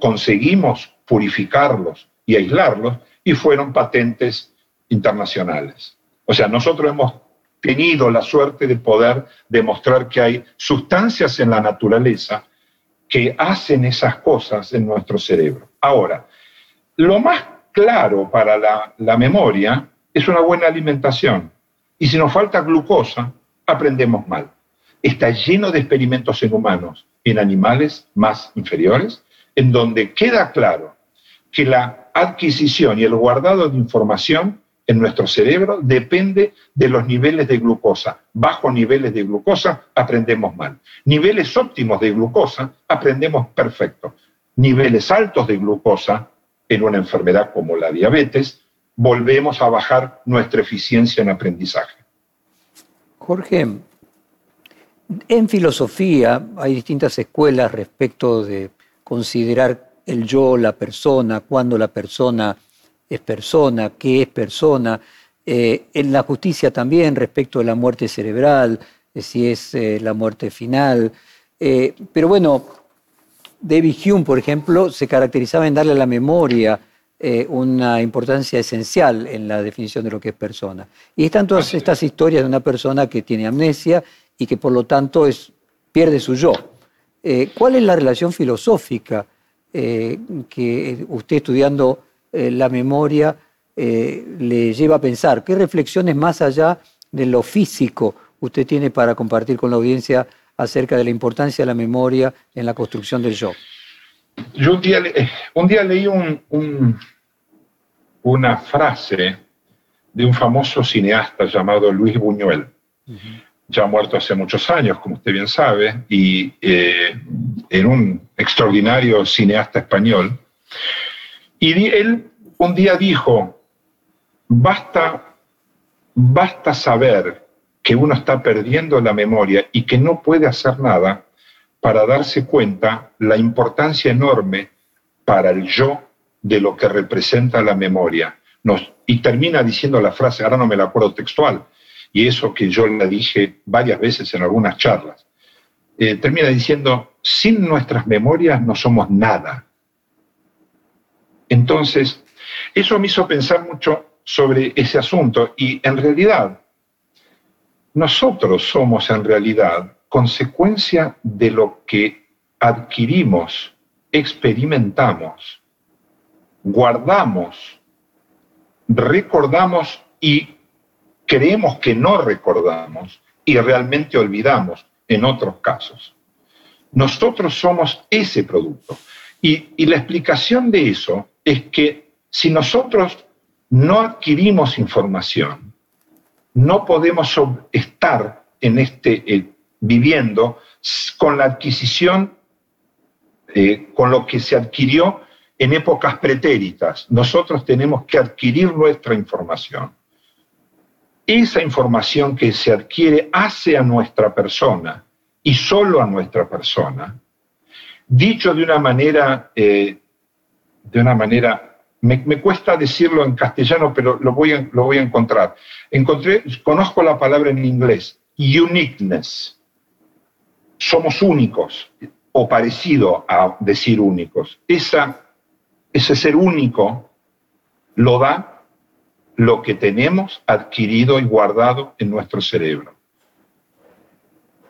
conseguimos purificarlos y aislarlos y fueron patentes internacionales. O sea, nosotros hemos tenido la suerte de poder demostrar que hay sustancias en la naturaleza que hacen esas cosas en nuestro cerebro. Ahora, lo más claro para la, memoria es una buena alimentación. Y si nos falta glucosa, aprendemos mal. Está lleno de experimentos en humanos, en animales más inferiores, en donde queda claro que la adquisición y el guardado de información en nuestro cerebro depende de los niveles de glucosa. Bajo niveles de glucosa aprendemos mal. Niveles óptimos de glucosa aprendemos perfecto. Niveles altos de glucosa en una enfermedad como la diabetes, volvemos a bajar nuestra eficiencia en aprendizaje. Jorge, en filosofía hay distintas escuelas respecto de considerar el yo, la persona, cuándo la persona es persona, qué es persona. Eh, en la justicia también respecto de la muerte cerebral, si es eh, la muerte final. Eh, pero bueno, David Hume, por ejemplo, se caracterizaba en darle a la memoria una importancia esencial en la definición de lo que es persona. Y están todas estas historias de una persona que tiene amnesia y que por lo tanto es, pierde su yo. ¿Cuál es la relación filosófica eh, que usted estudiando eh, la memoria eh, le lleva a pensar? ¿Qué reflexiones más allá de lo físico usted tiene para compartir con la audiencia acerca de la importancia de la memoria en la construcción del yo? Yo un día, un día leí una frase de un famoso cineasta llamado Luis Buñuel ya muerto hace muchos años, como usted bien sabe, y eh, era un extraordinario cineasta español. Y él un día dijo, basta, basta saber que uno está perdiendo la memoria y que no puede hacer nada para darse cuenta la importancia enorme para el yo de lo que representa la memoria. Y termina diciendo la frase, ahora no me la acuerdo textual, y eso que yo le dije varias veces en algunas charlas, eh, termina diciendo, sin nuestras memorias no somos nada. Entonces, eso me hizo pensar mucho sobre ese asunto y en realidad, nosotros somos en realidad consecuencia de lo que adquirimos, experimentamos, guardamos, recordamos y creemos que no recordamos y realmente olvidamos en otros casos. Nosotros somos ese producto. Y, la explicación de eso es que si nosotros no adquirimos información, no podemos estar en este eh, viviendo con la adquisición, eh, con lo que se adquirió en épocas pretéritas. Nosotros tenemos que adquirir nuestra información. Esa información que se adquiere hace a nuestra persona y solo a nuestra persona, dicho de una manera, eh, de una manera, me, cuesta decirlo en castellano, pero lo voy, a, encontrar. Encontré, conozco la palabra en inglés, uniqueness. Somos únicos, o parecido a decir únicos. Esa, ese ser único lo da lo que tenemos adquirido y guardado en nuestro cerebro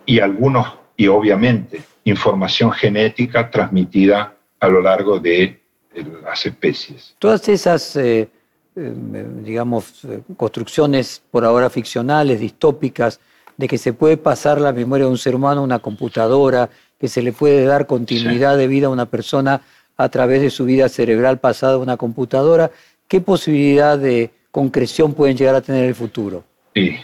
y algunos, y obviamente, información genética transmitida a lo largo de las especies. Todas esas, eh, eh, digamos, eh, construcciones por ahora ficcionales, distópicas, de que se puede pasar la memoria de un ser humano a una computadora, que se le puede dar continuidad de vida a una persona a través de su vida cerebral pasada a una computadora, ¿qué posibilidad de concreción pueden llegar a tener en el futuro? Sí,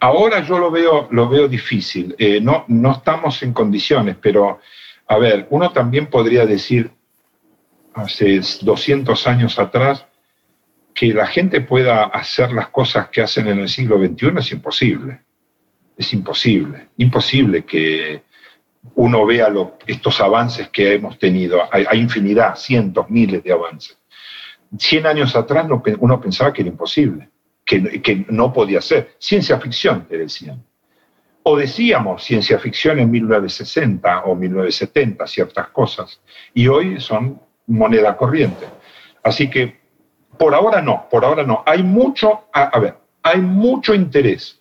Ahora yo lo veo, lo veo difícil. Eh, no, no estamos en condiciones, pero a ver, uno también podría decir hace 200 años atrás que la gente pueda hacer las cosas que hacen en el siglo XXI es imposible. Es imposible. Imposible que uno vea estos avances que hemos tenido. Hay, infinidad, cientos, miles de avances. Cien años atrás uno pensaba que era imposible que, no podía ser. Ciencia ficción, te decían. O decíamos ciencia ficción en 1960 o 1970, ciertas cosas, y hoy son moneda corriente. Así que por ahora no, por ahora no. Hay mucho, a, ver, hay mucho interés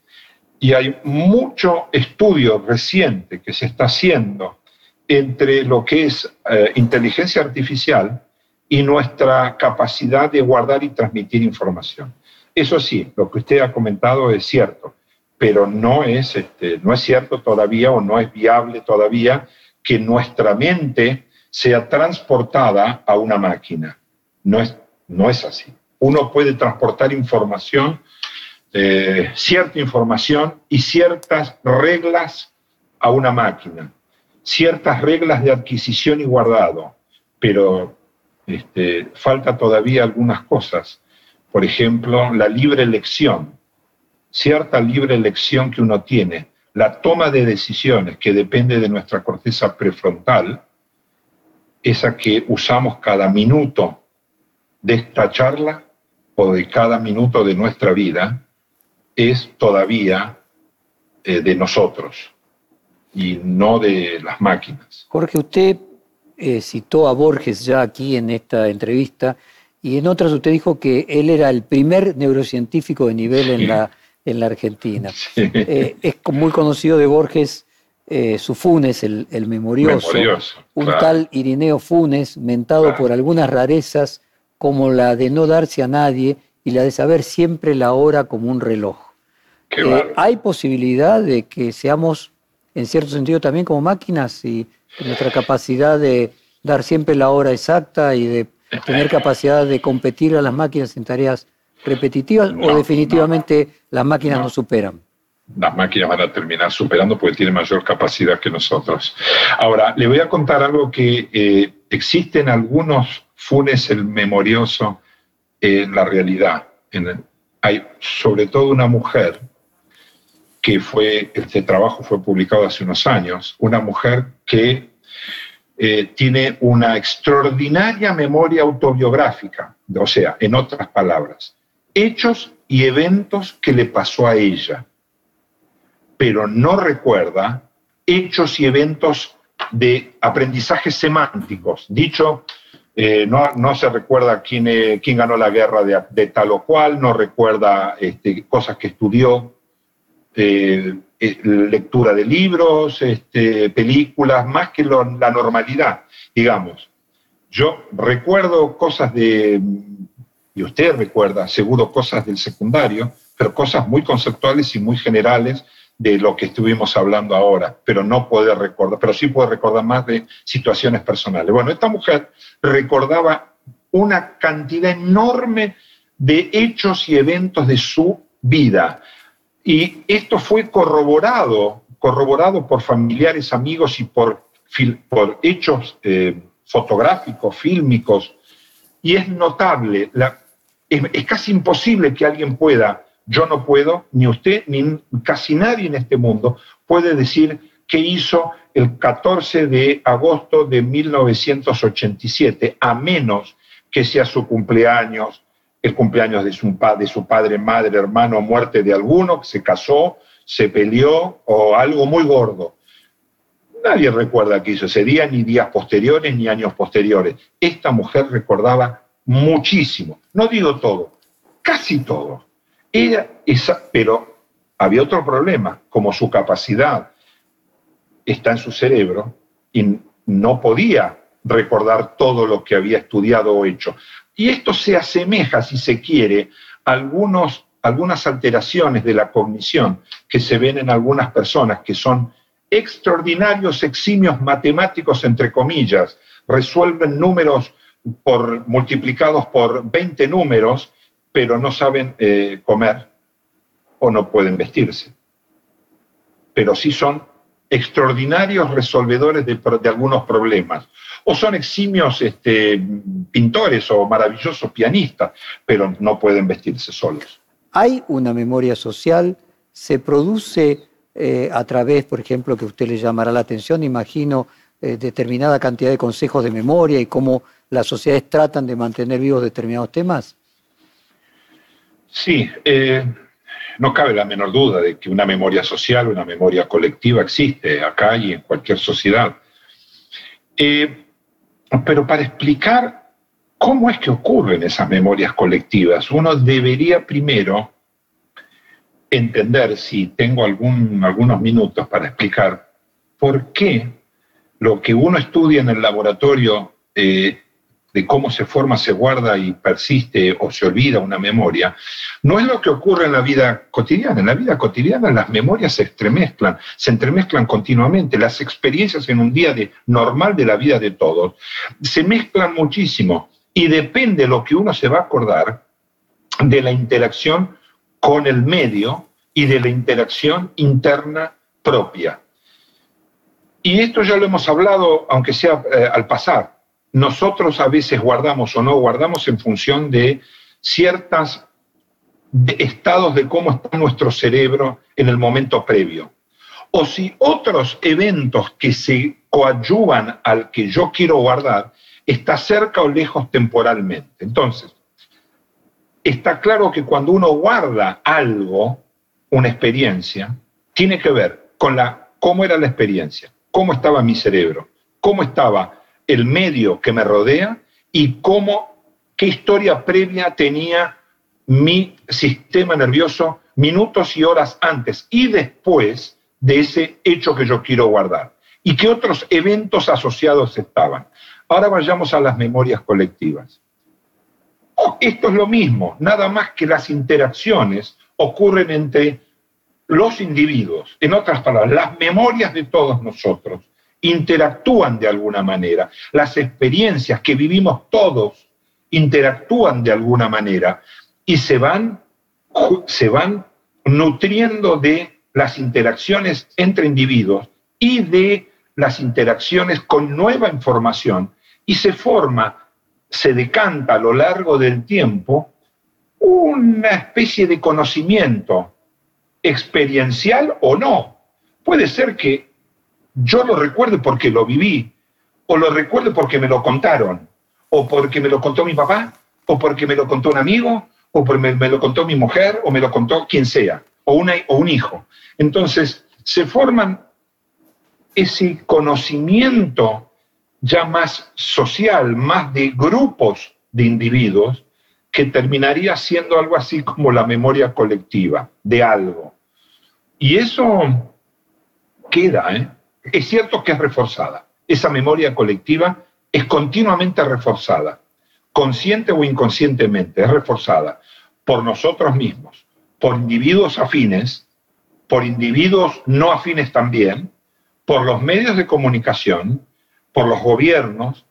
y hay mucho estudio reciente que se está haciendo entre lo que es eh, inteligencia artificial y nuestra capacidad de guardar y transmitir información. Eso sí, lo que usted ha comentado es cierto, pero no es, este, no es cierto todavía o no es viable todavía que nuestra mente sea transportada a una máquina. No es, no es así. Uno puede transportar información, eh, cierta información y ciertas reglas a una máquina, ciertas reglas de adquisición y guardado, pero este, falta todavía algunas cosas. Por ejemplo, la libre elección, cierta libre elección que uno tiene, la toma de decisiones que depende de nuestra corteza prefrontal, esa que usamos cada minuto de esta charla o de cada minuto de nuestra vida, es todavía eh, de nosotros y no de las máquinas. Jorge, usted eh, citó a Borges ya aquí en esta entrevista y en otras usted dijo que él era el primer neurocientífico de nivel en, la, en la Argentina. Eh, es muy conocido de Borges eh, su Funes, el, memorioso, un tal Irineo Funes, mentado por algunas rarezas como la de no darse a nadie y la de saber siempre la hora como un reloj. Eh, ¿Hay posibilidad de que seamos, en cierto sentido, también como máquinas y nuestra capacidad de dar siempre la hora exacta y de tener capacidad de competir a las máquinas en tareas repetitivas o definitivamente las máquinas nos superan? Las máquinas van a terminar superando porque tienen mayor capacidad que nosotros. Ahora, le voy a contar algo que eh, existen algunos funes el memorioso en la realidad. hay sobre todo una mujer que fue, este trabajo fue publicado hace unos años, una mujer que eh, tiene una extraordinaria memoria autobiográfica, o sea, en otras palabras, hechos y eventos que le pasó a ella, pero no recuerda hechos y eventos de aprendizajes semánticos. Dicho, eh, no, se recuerda quién, eh, quién, ganó la guerra de, tal o cual, no recuerda este, cosas que estudió, eh, lectura de libros, este, películas, más que la normalidad, digamos. Yo recuerdo cosas de, y usted recuerda seguro cosas del secundario, pero cosas muy conceptuales y muy generales de lo que estuvimos hablando ahora, pero no puede recordar, pero sí puede recordar más de situaciones personales. Bueno, esta mujer recordaba una cantidad enorme de hechos y eventos de su vida. Y esto fue corroborado, corroborado por familiares, amigos y por, por hechos eh, fotográficos, fílmicos. Y es notable, es casi imposible que alguien pueda yo no puedo, ni usted, ni casi nadie en este mundo puede decir qué hizo el 14 de agosto de 1987, a menos que sea su cumpleaños, el cumpleaños de su, padre, madre, hermano, muerte de alguno, que se casó, se peleó o algo muy gordo. Nadie recuerda qué hizo ese día, ni días posteriores, ni años posteriores. Esta mujer recordaba muchísimo, no digo todo, casi todo. Esa, pero había otro problema, como su capacidad está en su cerebro y no podía recordar todo lo que había estudiado o hecho. Y esto se asemeja, si se quiere, a algunos, algunas alteraciones de la cognición que se ven en algunas personas que son extraordinarios eximios matemáticos, entre comillas, resuelven números por, multiplicados por 20 números pero no saben eh, comer o no pueden vestirse. Pero sí son extraordinarios resolvedores de, algunos problemas. O son eximios este, pintores o maravillosos pianistas, pero no pueden vestirse solos. Hay una memoria social, se produce eh, a través, por ejemplo, que usted le llamará la atención, imagino, eh, determinada cantidad de consejos de memoria y cómo las sociedades tratan de mantener vivos determinados temas. Sí, eh, no cabe la menor duda de que una memoria social, una memoria colectiva existe acá y en cualquier sociedad. Eh, pero para explicar cómo es que ocurren esas memorias colectivas, uno debería primero entender, si tengo algún, algunos minutos para explicar, por qué lo que uno estudia en el laboratorio eh, de cómo se forma, se guarda y persiste o se olvida una memoria, no es lo que ocurre en la vida cotidiana. En la vida cotidiana las memorias se entremezclan, se entremezclan continuamente. Las experiencias en un día de, normal de la vida de todos se mezclan muchísimo y depende lo que uno se va a acordar de la interacción con el medio y de la interacción interna propia. Y esto ya lo hemos hablado, aunque sea eh, al pasar nosotros a veces guardamos o no guardamos en función de ciertos estados de cómo está nuestro cerebro en el momento previo. O si otros eventos que se coadyuvan al que yo quiero guardar está cerca o lejos temporalmente. Entonces, está claro que cuando uno guarda algo, una experiencia, tiene que ver con la, cómo era la experiencia, cómo estaba mi cerebro, cómo estaba el medio que me rodea y cómo, qué historia previa tenía mi sistema nervioso minutos y horas antes y después de ese hecho que yo quiero guardar y qué otros eventos asociados estaban. Ahora vayamos a las memorias colectivas. Esto es lo mismo, nada más que las interacciones ocurren entre los individuos. En otras palabras, las memorias de todos nosotros interactúan de alguna manera. Las experiencias que vivimos todos interactúan de alguna manera y se van, se van nutriendo de las interacciones entre individuos y de las interacciones con nueva información y se forma, se decanta a lo largo del tiempo una especie de conocimiento experiencial o no. Puede ser que yo lo recuerdo porque lo viví, o lo recuerdo porque me lo contaron, o porque me lo contó mi papá, o porque me lo contó un amigo, o porque me, lo contó mi mujer, o me lo contó quien sea, o, o un hijo. Entonces, se forman ese conocimiento ya más social, más de grupos de individuos, que terminaría siendo algo así como la memoria colectiva de algo. Y eso queda, ¿eh? Es cierto que es reforzada. Esa memoria colectiva es continuamente reforzada, consciente o inconscientemente, es reforzada por nosotros mismos, por individuos afines, por individuos no afines también, por los medios de comunicación, por los gobiernos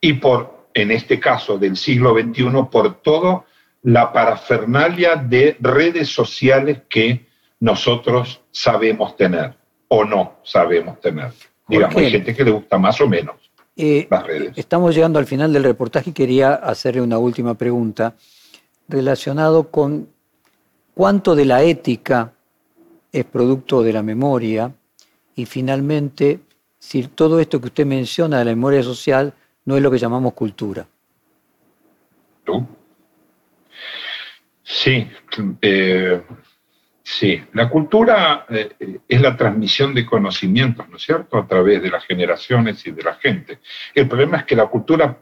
y por, en este caso del siglo XXI, por toda la parafernalia de redes sociales que nosotros sabemos tener o no sabemos tener. Digamos, hay gente que le gusta más o menos eh, las redes. Estamos llegando al final del reportaje y quería hacerle una última pregunta relacionado con cuánto de la ética es producto de la memoria y finalmente si todo esto que usted menciona de la memoria social no es lo que llamamos cultura. Sí, eh, sí. La cultura eh, es la transmisión de conocimientos, ¿no es cierto?, a través de las generaciones y de la gente. El problema es que la cultura,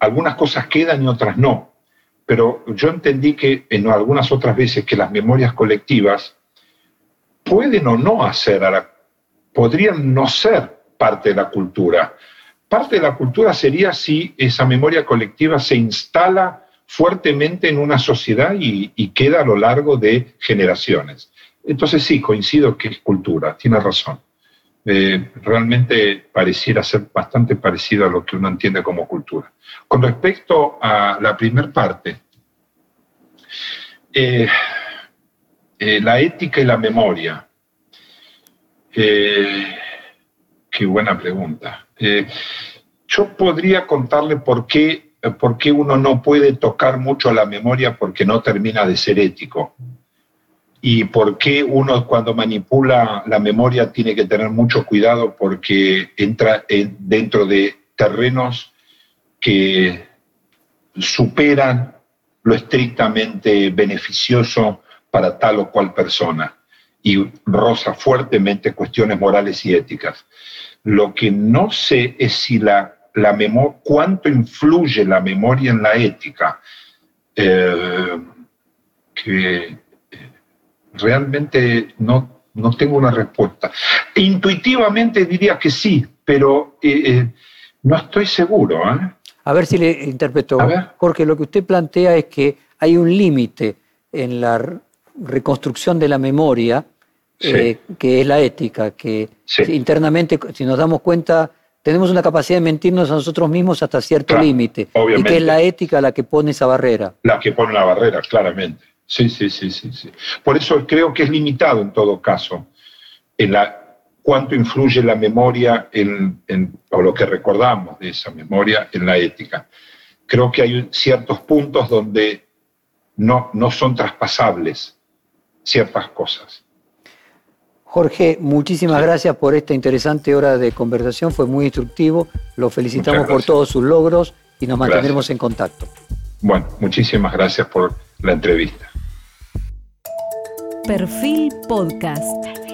algunas cosas quedan y otras no. Pero yo entendí que en algunas otras veces que las memorias colectivas pueden o no hacer, podrían no ser parte de la cultura. Parte de la cultura sería si esa memoria colectiva se instala fuertemente en una sociedad y, queda a lo largo de generaciones. Entonces sí, coincido que es cultura, tiene razón. Eh, realmente pareciera ser bastante parecido a lo que uno entiende como cultura. Con respecto a la primera parte, eh, eh, la ética y la memoria. qué buena pregunta. yo podría contarle por qué por qué uno no puede tocar mucho la memoria porque no termina de ser ético. Y por qué uno cuando manipula la memoria tiene que tener mucho cuidado porque entra dentro de terrenos que superan lo estrictamente beneficioso para tal o cual persona y roza fuertemente cuestiones morales y éticas. Lo que no sé es si la la memoria, cuánto influye la memoria en la ética, eh, que eh, realmente no, no tengo una respuesta. Intuitivamente diría que sí, pero eh, no estoy seguro. A ver si le interpreto. Jorge, lo que usted plantea es que hay un límite en la reconstrucción de la memoria, que es la ética, que internamente, si nos damos cuenta, tenemos una capacidad de mentirnos a nosotros mismos hasta cierto límite. Y que es la ética la que pone esa barrera. La que pone la barrera, claramente. Sí, sí, sí, sí. sí. Por eso creo que es limitado en todo caso en la, cuánto influye la memoria en, o lo que recordamos de esa memoria en la ética. Creo que hay ciertos puntos donde no, no son traspasables ciertas cosas. Jorge, muchísimas gracias. por esta interesante hora de conversación, fue muy instructivo. Lo felicitamos por todos sus logros y nos mantendremos en contacto. Bueno, muchísimas gracias por la entrevista. Perfil Podcast.